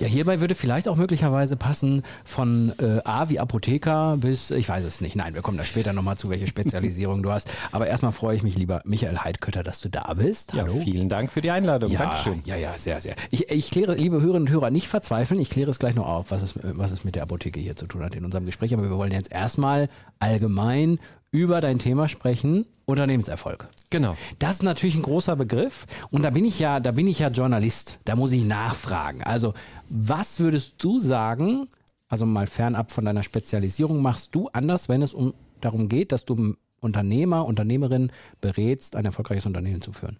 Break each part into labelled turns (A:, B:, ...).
A: Ja, hierbei würde vielleicht auch möglicherweise passen von äh, A wie Apotheker bis, ich weiß es nicht. Nein, wir kommen da später nochmal zu, welche Spezialisierung du hast. Aber erstmal freue ich mich, lieber Michael Heidkötter, dass du da bist.
B: Hallo. Ja, vielen Dank für die Einladung.
A: Ja,
B: Dankeschön.
A: Ja, ja, sehr, sehr. Ich, ich kläre, liebe Hörerinnen und Hörer, nicht verzweifeln. Ich kläre es gleich noch auf, was es, was es mit der Apotheke hier zu tun hat in unserem Gespräch. Aber wir wollen jetzt erstmal allgemein über dein Thema sprechen, Unternehmenserfolg.
B: Genau.
A: Das ist natürlich ein großer Begriff und da bin ich ja, da bin ich ja Journalist. Da muss ich nachfragen. Also, was würdest du sagen, also mal fernab von deiner Spezialisierung, machst du anders, wenn es um darum geht, dass du Unternehmer, Unternehmerin berätst, ein erfolgreiches Unternehmen zu führen?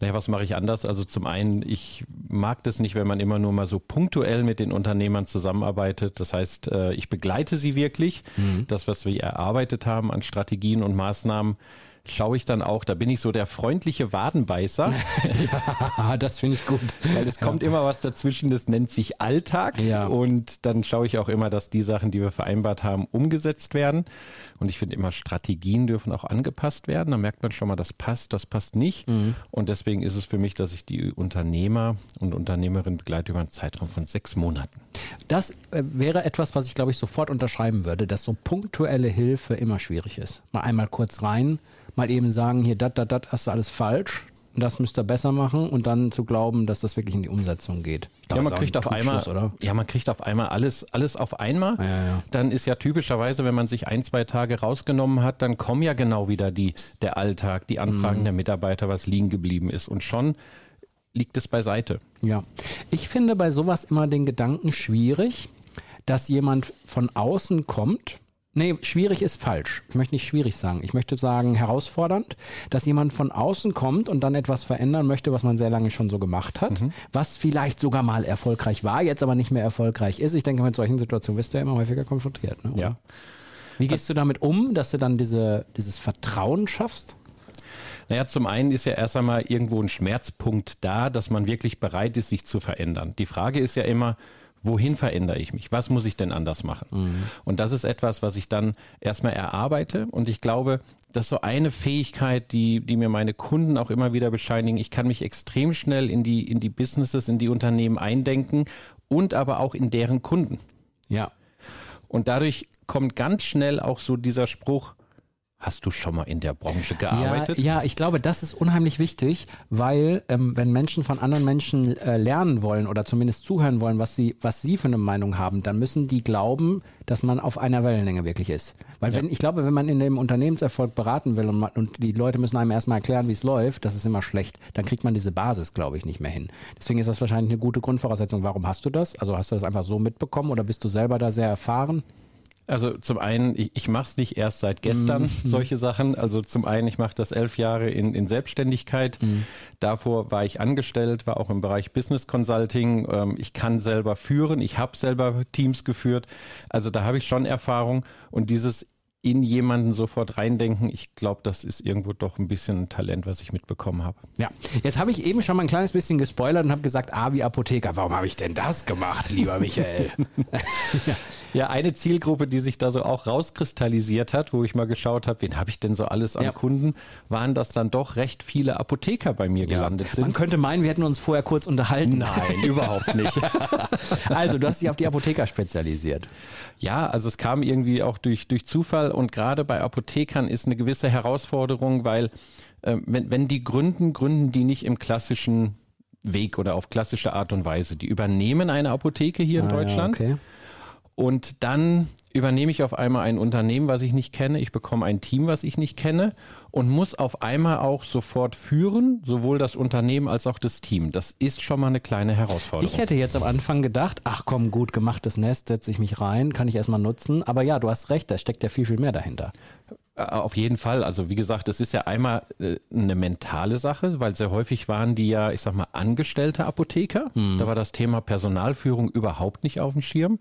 B: Naja, was mache ich anders? Also zum einen, ich mag das nicht, wenn man immer nur mal so punktuell mit den Unternehmern zusammenarbeitet. Das heißt, äh, ich begleite sie wirklich. Mhm. Das, was wir erarbeitet haben an Strategien und Maßnahmen, schaue ich dann auch, da bin ich so der freundliche Wadenbeißer.
A: ja, das finde ich gut.
B: Weil es kommt immer was dazwischen, das nennt sich Alltag. Ja. Und dann schaue ich auch immer, dass die Sachen, die wir vereinbart haben, umgesetzt werden. Und ich finde immer, Strategien dürfen auch angepasst werden. Da merkt man schon mal, das passt, das passt nicht. Mhm. Und deswegen ist es für mich, dass ich die Unternehmer und Unternehmerin begleite über einen Zeitraum von sechs Monaten.
A: Das äh, wäre etwas, was ich glaube ich sofort unterschreiben würde, dass so punktuelle Hilfe immer schwierig ist. Mal einmal kurz rein, mal eben sagen, hier, dat, dat, dat, hast du alles falsch. Das müsst ihr besser machen und dann zu glauben, dass das wirklich in die Umsetzung geht.
B: Ja, man kriegt auf einmal, oder? ja, man kriegt auf einmal alles, alles auf einmal. Ja, ja. Dann ist ja typischerweise, wenn man sich ein, zwei Tage rausgenommen hat, dann kommen ja genau wieder die, der Alltag, die Anfragen mhm. der Mitarbeiter, was liegen geblieben ist. Und schon liegt es beiseite.
A: Ja. Ich finde bei sowas immer den Gedanken schwierig, dass jemand von außen kommt Nee, schwierig ist falsch. Ich möchte nicht schwierig sagen. Ich möchte sagen herausfordernd, dass jemand von außen kommt und dann etwas verändern möchte, was man sehr lange schon so gemacht hat, mhm. was vielleicht sogar mal erfolgreich war, jetzt aber nicht mehr erfolgreich ist. Ich denke, mit solchen Situationen wirst du ja immer häufiger konfrontiert. Ne?
B: Ja.
A: Wie gehst du damit um, dass du dann diese, dieses Vertrauen schaffst?
B: Naja, zum einen ist ja erst einmal irgendwo ein Schmerzpunkt da, dass man wirklich bereit ist, sich zu verändern. Die Frage ist ja immer, wohin verändere ich mich? Was muss ich denn anders machen? Mhm. Und das ist etwas, was ich dann erstmal erarbeite. Und ich glaube, das ist so eine Fähigkeit, die, die mir meine Kunden auch immer wieder bescheinigen. Ich kann mich extrem schnell in die, in die Businesses, in die Unternehmen eindenken und aber auch in deren Kunden.
A: Ja.
B: Und dadurch kommt ganz schnell auch so dieser Spruch, Hast du schon mal in der Branche gearbeitet?
A: Ja, ja ich glaube, das ist unheimlich wichtig, weil ähm, wenn Menschen von anderen Menschen äh, lernen wollen oder zumindest zuhören wollen, was sie, was sie für eine Meinung haben, dann müssen die glauben, dass man auf einer Wellenlänge wirklich ist. Weil wenn, ich glaube, wenn man in dem Unternehmenserfolg beraten will und, man, und die Leute müssen einem erstmal erklären, wie es läuft, das ist immer schlecht, dann kriegt man diese Basis, glaube ich, nicht mehr hin. Deswegen ist das wahrscheinlich eine gute Grundvoraussetzung. Warum hast du das? Also hast du das einfach so mitbekommen oder bist du selber da sehr erfahren?
B: Also zum einen, ich, ich mache es nicht erst seit gestern, mhm. solche Sachen. Also zum einen, ich mache das elf Jahre in, in Selbstständigkeit. Mhm. Davor war ich angestellt, war auch im Bereich Business Consulting. Ähm, ich kann selber führen, ich habe selber Teams geführt. Also da habe ich schon Erfahrung. Und dieses in jemanden sofort reindenken. Ich glaube, das ist irgendwo doch ein bisschen ein Talent, was ich mitbekommen habe.
A: Ja, jetzt habe ich eben schon mal ein kleines bisschen gespoilert und habe gesagt, ah, wie Apotheker. Warum habe ich denn das gemacht, lieber Michael?
B: ja. ja. eine Zielgruppe, die sich da so auch rauskristallisiert hat, wo ich mal geschaut habe, wen habe ich denn so alles an ja. Kunden, waren das dann doch recht viele Apotheker bei mir ja. gelandet sind.
A: Man könnte meinen, wir hätten uns vorher kurz unterhalten.
B: Nein, überhaupt nicht.
A: also, du hast dich auf die Apotheker spezialisiert.
B: Ja, also es kam irgendwie auch durch, durch Zufall und gerade bei Apothekern ist eine gewisse Herausforderung, weil äh, wenn, wenn die gründen, gründen die nicht im klassischen Weg oder auf klassische Art und Weise. Die übernehmen eine Apotheke hier in ah, Deutschland. Ja, okay. Und dann übernehme ich auf einmal ein Unternehmen, was ich nicht kenne. Ich bekomme ein Team, was ich nicht kenne und muss auf einmal auch sofort führen, sowohl das Unternehmen als auch das Team. Das ist schon mal eine kleine Herausforderung.
A: Ich hätte jetzt am Anfang gedacht, ach komm, gut gemachtes Nest, setze ich mich rein, kann ich erstmal nutzen. Aber ja, du hast recht, da steckt ja viel, viel mehr dahinter.
B: Äh, auf jeden Fall. Also wie gesagt, es ist ja einmal äh, eine mentale Sache, weil sehr häufig waren die ja, ich sag mal, angestellte Apotheker. Hm. Da war das Thema Personalführung überhaupt nicht auf dem Schirm.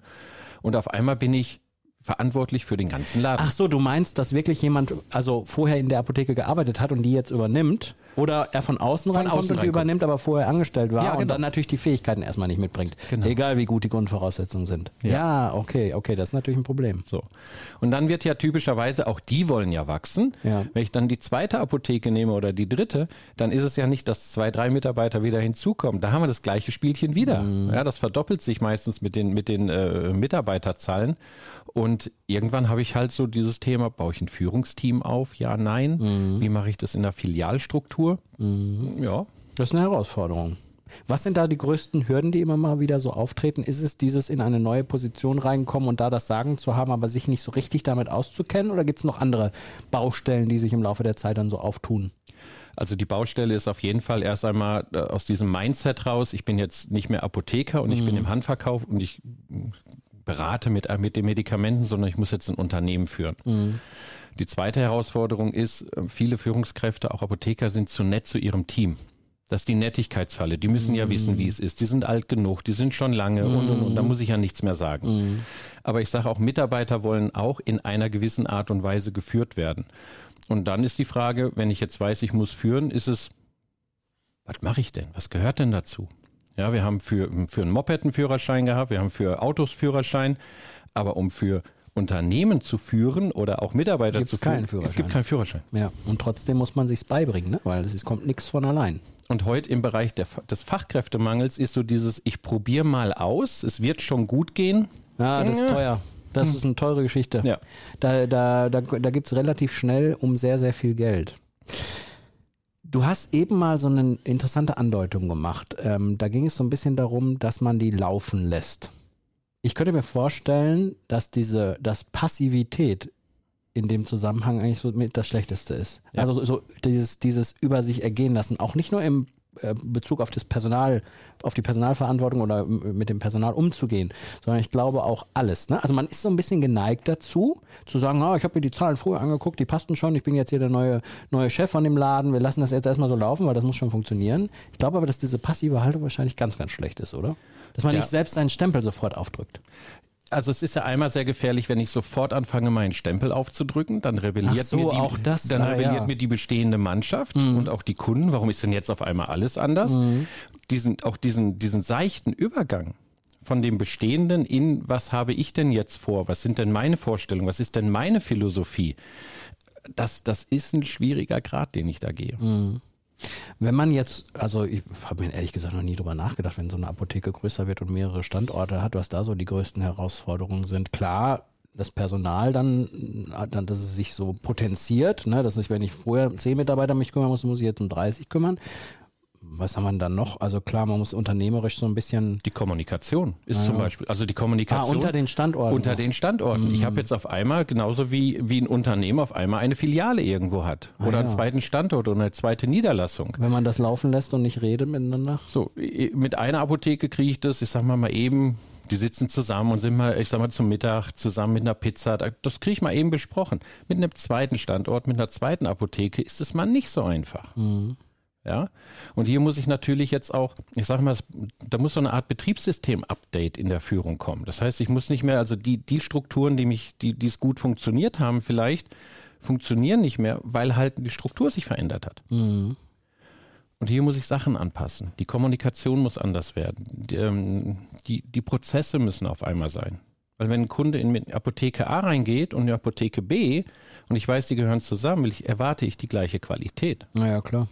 B: Und auf einmal bin ich verantwortlich für den ganzen Laden.
A: Ach so, du meinst, dass wirklich jemand also vorher in der Apotheke gearbeitet hat und die jetzt übernimmt? Oder er von außen
B: Von
A: reinkommt
B: außen
A: und die
B: reinkommt.
A: übernimmt, aber vorher angestellt war
B: Ja,
A: und
B: genau.
A: dann natürlich die Fähigkeiten erstmal nicht mitbringt.
B: Genau.
A: Egal wie gut die Grundvoraussetzungen sind.
B: Ja.
A: Ja. okay, okay, das ist natürlich ein Problem.
B: So. Und dann wird ja typischerweise, auch die wollen ja wachsen.
A: Ja.
B: Wenn ich dann die zweite Apotheke nehme oder die dritte, dann ist es ja nicht, dass zwei, drei Mitarbeiter wieder hinzukommen. Da haben wir das gleiche Spielchen wieder.
A: Mhm.
B: Ja, das verdoppelt sich meistens mit den, mit den äh, Mitarbeiterzahlen. Und irgendwann habe ich halt so dieses Thema, baue ich ein Führungsteam auf? Ja, nein.
A: Mhm.
B: Wie mache ich das in der Filialstruktur? Ja.
A: Das ist eine Herausforderung. Was sind da die größten Hürden, die immer mal wieder so auftreten? Ist es dieses in eine neue Position reinkommen und da das Sagen zu haben, aber sich nicht so richtig damit auszukennen? Oder gibt es noch andere Baustellen, die sich im Laufe der Zeit dann so auftun?
B: Also die Baustelle ist auf jeden Fall erst einmal äh, aus diesem Mindset raus. Ich bin jetzt nicht mehr Apotheker und ich bin im Handverkauf und ich berate mit, äh, mit den Medikamenten, sondern ich muss jetzt ein Unternehmen führen. Die zweite Herausforderung ist, äh, viele Führungskräfte, auch Apotheker, sind zu nett zu ihrem Team. Das ist die Nettigkeitsfalle. Die müssen ja wissen, wie es ist. Die sind alt genug, die sind schon lange und, und, und. Da muss ich ja nichts mehr sagen. Aber ich sage auch, Mitarbeiter wollen auch in einer gewissen Art und Weise geführt werden. Und dann ist die Frage, wenn ich jetzt weiß, ich muss führen, ist es, was mache ich denn? Was gehört denn dazu? Ja, wir haben für, für ein Moped einen Führerschein gehabt, wir haben für Autos Führerschein, aber um für Unternehmen zu führen oder auch Mitarbeiter
A: Gibt's
B: zu führen,
A: keinen
B: es gibt keinen Führerschein.
A: Ja, und trotzdem muss man sich's beibringen, ne? weil es kommt nichts von allein.
B: Und heute im Bereich der, des Fachkräftemangels ist so dieses, ich probiere mal aus, es wird schon gut gehen.
A: Ja, das ist teuer. Das ist eine teure Geschichte.
B: Ja.
A: Da, da, da, da gibt es relativ schnell um sehr, sehr viel Geld. Du hast eben mal so eine interessante Andeutung gemacht. Ähm, da ging es so ein bisschen darum, dass man die laufen lässt. Ich könnte mir vorstellen, dass diese, dass Passivität in dem Zusammenhang eigentlich so mit das Schlechteste ist.
B: Ja.
A: Also so dieses, dieses über sich ergehen lassen, auch nicht nur im Bezug auf das Personal, auf die Personalverantwortung oder mit dem Personal umzugehen, sondern ich glaube auch alles. Ne? Also man ist so ein bisschen geneigt dazu, zu sagen, ah, ich habe mir die Zahlen früher angeguckt, die passten schon, ich bin jetzt hier der neue, neue Chef von dem Laden, wir lassen das jetzt erstmal so laufen, weil das muss schon funktionieren. Ich glaube aber, dass diese passive Haltung wahrscheinlich ganz, ganz schlecht ist, oder? Dass man
B: Ja.
A: nicht selbst seinen Stempel sofort aufdrückt.
B: Also es ist ja einmal sehr gefährlich, wenn ich sofort anfange, meinen Stempel aufzudrücken, dann rebelliert,
A: so,
B: mir, die,
A: auch das,
B: dann
A: ah,
B: rebelliert
A: ja. Mhm.
B: mir die bestehende Mannschaft und auch die Kunden. Warum ist denn jetzt auf einmal alles anders? Diesen, auch diesen, diesen seichten Übergang von dem Bestehenden in, was habe ich denn jetzt vor? Was sind denn meine Vorstellungen? Was ist denn meine Philosophie? Das, das ist ein schwieriger Grad, den ich da gehe.
A: Mhm. Wenn man jetzt, also ich habe mir ehrlich gesagt noch nie drüber nachgedacht, wenn so eine Apotheke größer wird und mehrere Standorte hat, was da so die größten Herausforderungen sind. Klar, das Personal dann, dann dass es sich so potenziert, ne, dass ich, wenn ich vorher zehn Mitarbeiter mich kümmern muss, muss ich jetzt um 30 kümmern. Was haben wir dann noch? Also klar, man muss unternehmerisch so ein bisschen
B: Die Kommunikation ist zum Beispiel, also die Kommunikation.
A: Ah, unter den Standorten
B: Unter den Standorten. Ich habe jetzt auf einmal, genauso wie, wie ein Unternehmen auf einmal eine Filiale irgendwo hat. oder einen
A: ja.
B: zweiten Standort oder eine zweite Niederlassung.
A: wenn man das laufen lässt und nicht redet miteinander.
B: So, mit einer Apotheke kriege ich das, ich sag mal mal eben, die sitzen zusammen und sind mal, ich sag mal, zum Mittag zusammen mit einer Pizza. Da- Das kriege ich mal eben besprochen. Mit einem zweiten Standort, mit einer zweiten Apotheke ist es mal nicht so einfach. Ja, und hier muss ich natürlich jetzt auch, ich sage mal, da muss so eine Art Betriebssystem-Update in der Führung kommen. Das heißt, ich muss nicht mehr, also die, die Strukturen, die mich, die, die es gut funktioniert haben, vielleicht funktionieren nicht mehr, weil halt die Struktur sich verändert hat. Und hier muss ich Sachen anpassen. Die Kommunikation muss anders werden. Die, ähm, die, die Prozesse müssen auf einmal sein. Weil wenn ein Kunde in die Apotheke A reingeht und in Apotheke B und ich weiß, die gehören zusammen, ich, erwarte ich die gleiche Qualität.
A: Naja, klar.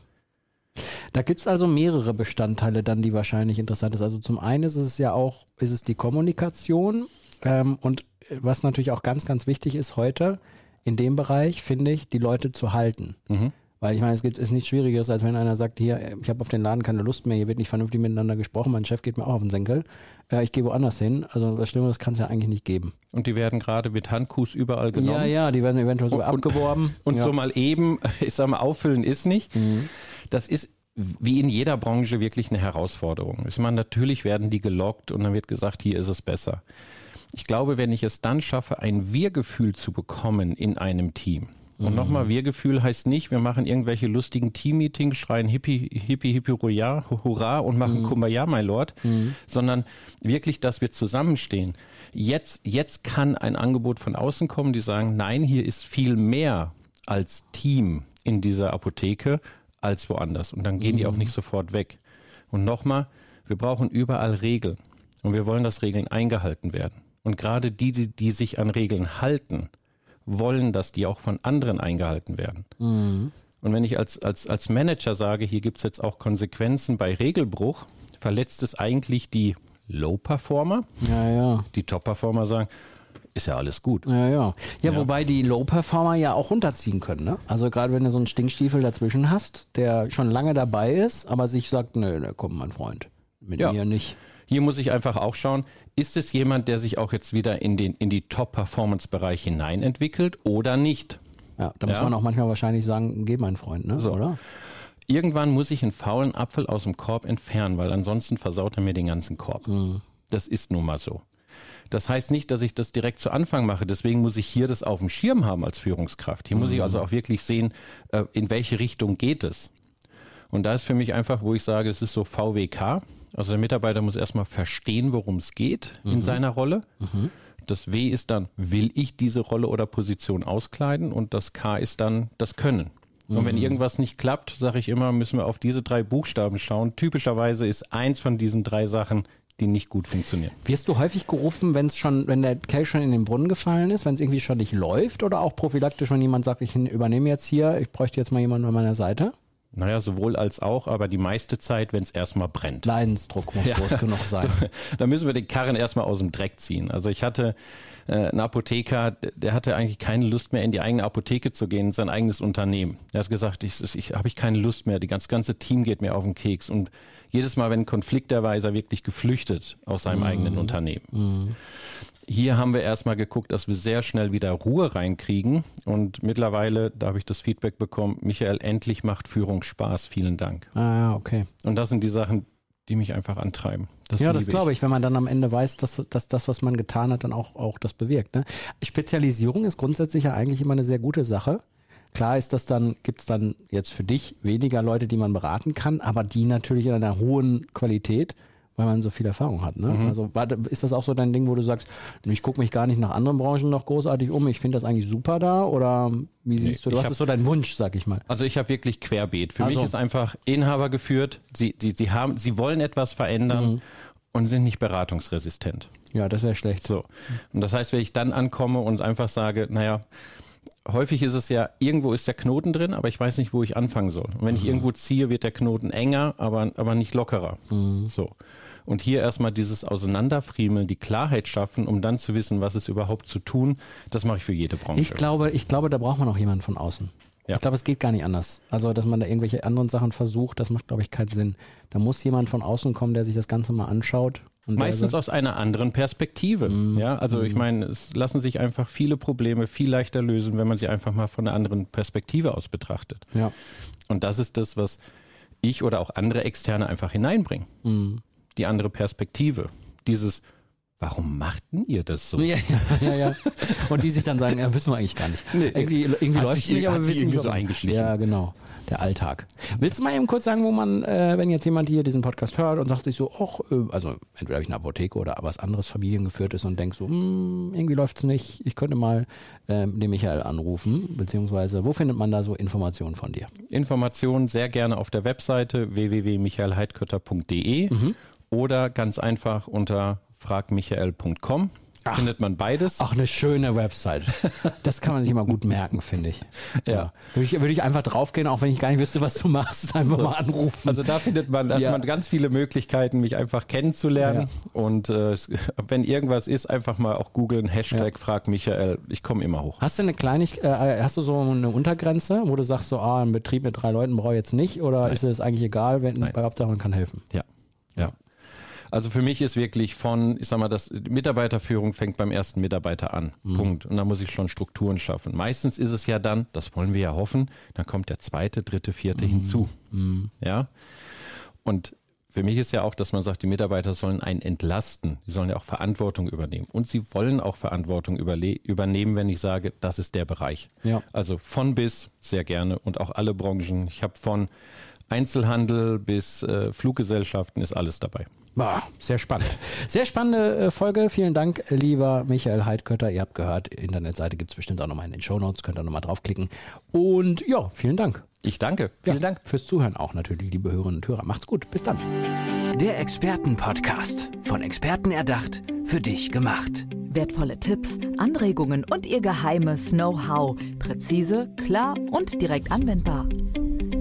A: Da gibt's also mehrere Bestandteile dann, die wahrscheinlich interessant ist. Also zum einen ist es ja auch, ist es die Kommunikation ähm, und was natürlich auch ganz, ganz wichtig ist heute in dem Bereich, finde ich, die Leute zu halten. Weil ich meine, es gibt ist nichts Schwierigeres, als wenn einer sagt, hier, ich habe auf den Laden keine Lust mehr, hier wird nicht vernünftig miteinander gesprochen, mein Chef geht mir auch auf den Senkel, äh, ich gehe woanders hin. Also was Schlimmeres kann es ja eigentlich nicht geben.
B: Und die werden gerade mit Handkuss überall genommen.
A: Ja, ja, die werden eventuell sogar
B: Und- und-
A: abgeworben.
B: Und
A: ja.
B: so mal eben, ich sag mal, auffüllen ist nicht. Das ist wie in jeder Branche wirklich eine Herausforderung. Ich meine, natürlich werden die gelockt und dann wird gesagt, hier ist es besser. Ich glaube, wenn ich es dann schaffe, ein Wir-Gefühl zu bekommen in einem Team, Und nochmal, Wir-Gefühl heißt nicht, wir machen irgendwelche lustigen Team-Meetings, schreien Hippie, Hippie, Hippie, Hurra, Hurra und machen Kumbaya, my Lord, sondern wirklich, dass wir zusammenstehen. Jetzt, jetzt kann ein Angebot von außen kommen, die sagen, nein, hier ist viel mehr als Team in dieser Apotheke als woanders. Und dann gehen die auch nicht sofort weg. Und nochmal, wir brauchen überall Regeln. Und wir wollen, dass Regeln eingehalten werden. Und gerade die, die, die sich an Regeln halten, wollen, dass die auch von anderen eingehalten werden. Und wenn ich als, als, als Manager sage, hier gibt es jetzt auch Konsequenzen bei Regelbruch, verletzt es eigentlich die Low-Performer.
A: Ja, ja.
B: Die Top-Performer sagen, ist ja alles gut.
A: Ja, ja. Ja, wobei die Low-Performer ja auch runterziehen können. Ne? Also gerade wenn du so einen Stinkstiefel dazwischen hast, der schon lange dabei ist, aber sich sagt, nö, da kommt mein Freund. Mit
B: Ja.
A: mir nicht.
B: Hier muss ich einfach auch schauen, ist es jemand, der sich auch jetzt wieder in, den, in die Top-Performance-Bereich hineinentwickelt oder nicht?
A: Ja, da muss
B: Ja.
A: man auch manchmal wahrscheinlich sagen, geh mein Freund, ne?
B: So.
A: oder?
B: Irgendwann muss ich einen faulen Apfel aus dem Korb entfernen, weil ansonsten versaut er mir den ganzen Korb. Das ist nun mal so. Das heißt nicht, dass ich das direkt zu Anfang mache. Deswegen muss ich hier das auf dem Schirm haben als Führungskraft. Hier muss ich also auch wirklich sehen, äh, in welche Richtung geht es. Und da ist für mich einfach, wo ich sage, es ist so VWK. Also der Mitarbeiter muss erstmal verstehen, worum es geht in seiner Rolle. Das W ist dann, will ich diese Rolle oder Position auskleiden? Und das K ist dann das Können. Und wenn irgendwas nicht klappt, sage ich immer, müssen wir auf diese drei Buchstaben schauen. Typischerweise ist eins von diesen drei Sachen, die nicht gut funktionieren.
A: Wirst du häufig gerufen, wenn es schon, wenn der Kelch schon in den Brunnen gefallen ist, wenn es irgendwie schon nicht läuft oder auch prophylaktisch, wenn jemand sagt, ich übernehme jetzt hier, ich bräuchte jetzt mal jemanden an meiner Seite?
B: Naja, sowohl als auch, aber die meiste Zeit, wenn es erstmal brennt.
A: Leidensdruck muss groß genug sein.
B: da müssen wir den Karren erstmal aus dem Dreck ziehen. Also ich hatte äh, einen Apotheker, der- hatte eigentlich keine Lust mehr in die eigene Apotheke zu gehen, in sein eigenes Unternehmen. Der hat gesagt, ich, ich habe ich keine Lust mehr, die ganze, ganze Team geht mir auf den Keks. Und jedes Mal, wenn ein Konflikt da war, ist er wirklich geflüchtet aus seinem eigenen Unternehmen. Hier haben wir erstmal geguckt, dass wir sehr schnell wieder Ruhe reinkriegen. Und mittlerweile, da habe ich das Feedback bekommen, Michael, endlich macht Führung Spaß. Vielen Dank.
A: Ah, ja, okay.
B: Und das sind die Sachen, die mich einfach antreiben.
A: ja, das glaube ich, wenn man dann am Ende weiß, dass, dass das, was man getan hat, dann auch, auch das bewirkt. Ne? Spezialisierung ist grundsätzlich ja eigentlich immer eine sehr gute Sache. Klar ist das dann, gibt es dann jetzt für dich weniger Leute, die man beraten kann, aber die natürlich in einer hohen Qualität, weil man so viel Erfahrung hat. Ne?
B: Mhm.
A: Also ist das auch so dein Ding, wo du sagst, ich gucke mich gar nicht nach anderen Branchen noch großartig um, ich finde das eigentlich super da oder wie siehst du,
B: ich
A: was ist so dein Wunsch, sag ich mal?
B: Also ich habe wirklich querbeet. Für
A: Also.
B: mich ist einfach Inhaber geführt. Sie, sie, sie, haben, sie wollen etwas verändern und sind nicht beratungsresistent.
A: Ja, das wäre schlecht.
B: So. Und das heißt, wenn ich dann ankomme und einfach sage, naja, häufig ist es ja, irgendwo ist der Knoten drin, aber ich weiß nicht, wo ich anfangen soll. Und wenn ich irgendwo ziehe, wird der Knoten enger, aber, aber nicht lockerer. So. Und hier erstmal dieses Auseinanderfriemeln, die Klarheit schaffen, um dann zu wissen, was ist überhaupt zu tun, das mache ich für jede Branche.
A: Ich glaube, ich glaube, da braucht man auch jemanden von außen.
B: Ja.
A: Ich glaube, es geht gar nicht anders. Also, dass man da irgendwelche anderen Sachen versucht, das macht, glaube ich, keinen Sinn. Da muss jemand von außen kommen, der sich das Ganze mal anschaut.
B: Meistens aus einer anderen Perspektive. Ja, also ich meine, es lassen sich einfach viele Probleme viel leichter lösen, wenn man sie einfach mal von einer anderen Perspektive aus betrachtet.
A: ja.
B: Und das ist das, was ich oder auch andere Externe einfach hineinbringen.
A: Mhm.
B: Die andere Perspektive. Dieses, warum machten ihr das so?
A: Ja, ja, ja, ja. Und die sich dann sagen, ja, wissen wir eigentlich gar nicht. irgendwie irgendwie
B: Hat
A: läuft
B: sich-
A: es nicht, aber
B: hat
A: wir wissen nicht,
B: irgendwie so eingeschlichen.
A: Ja, genau. Der Alltag. Willst du mal eben kurz sagen, wo man, äh, wenn jetzt jemand hier diesen Podcast hört und sagt sich so, ach, äh, also entweder habe ich eine Apotheke oder was anderes familiengeführt ist und denkt so, hm, irgendwie läuft es nicht, ich könnte mal ähm, den Michael anrufen, beziehungsweise wo findet man da so Informationen von dir?
B: Informationen sehr gerne auf der Webseite www.michaelheidkötter.de
A: Mhm.
B: oder ganz einfach unter fragmichael.com. Findet man beides.
A: Ach, eine schöne Website. Das kann man sich immer gut merken, finde ich. Ja. Würde ich, würde ich einfach draufgehen, auch wenn ich gar nicht wüsste, was du machst, einfach mal anrufen.
B: Also da findet man, hat
A: Ja.
B: man ganz viele Möglichkeiten, mich einfach kennenzulernen. Und äh, wenn irgendwas ist, einfach mal auch googeln, Hashtag frag Michael. Ich komme immer hoch.
A: Hast du eine Kleinigkeit, äh, hast du so eine Untergrenze, wo du sagst, so, ah, ein Betrieb mit drei Leuten brauche ich jetzt nicht, oder ist es eigentlich egal, wenn
B: Nein.
A: bei Hauptsache man kann helfen?
B: Ja. Ja. Also für mich ist wirklich von, ich sag mal, das Mitarbeiterführung fängt beim ersten Mitarbeiter an. Punkt. Und da muss ich schon Strukturen schaffen. Meistens ist es ja dann, das wollen wir ja hoffen, dann kommt der zweite, dritte, vierte hinzu. Ja. Und für mich ist ja auch, dass man sagt, die Mitarbeiter sollen einen entlasten. Sie sollen ja auch Verantwortung übernehmen. Und sie wollen auch Verantwortung übernehmen, wenn ich sage, das ist der Bereich. Ja. Also von bis sehr gerne und auch alle Branchen. Ich habe von Einzelhandel bis äh, Fluggesellschaften ist alles dabei.
A: Boah, sehr spannend. Sehr spannende äh, Folge. Vielen Dank, lieber Michael Heidkötter. Ihr habt gehört, Internetseite gibt es bestimmt auch nochmal in den Shownotes. Könnt ihr nochmal draufklicken. Und ja, vielen Dank.
B: Ich danke.
A: Vielen ja, Dank fürs Zuhören auch natürlich, liebe Hörerinnen und Hörer. Macht's gut. Bis dann.
C: Der Expertenpodcast. Von Experten erdacht, für dich gemacht.
D: Wertvolle Tipps, Anregungen und ihr geheimes Know-how. Präzise, klar und direkt anwendbar.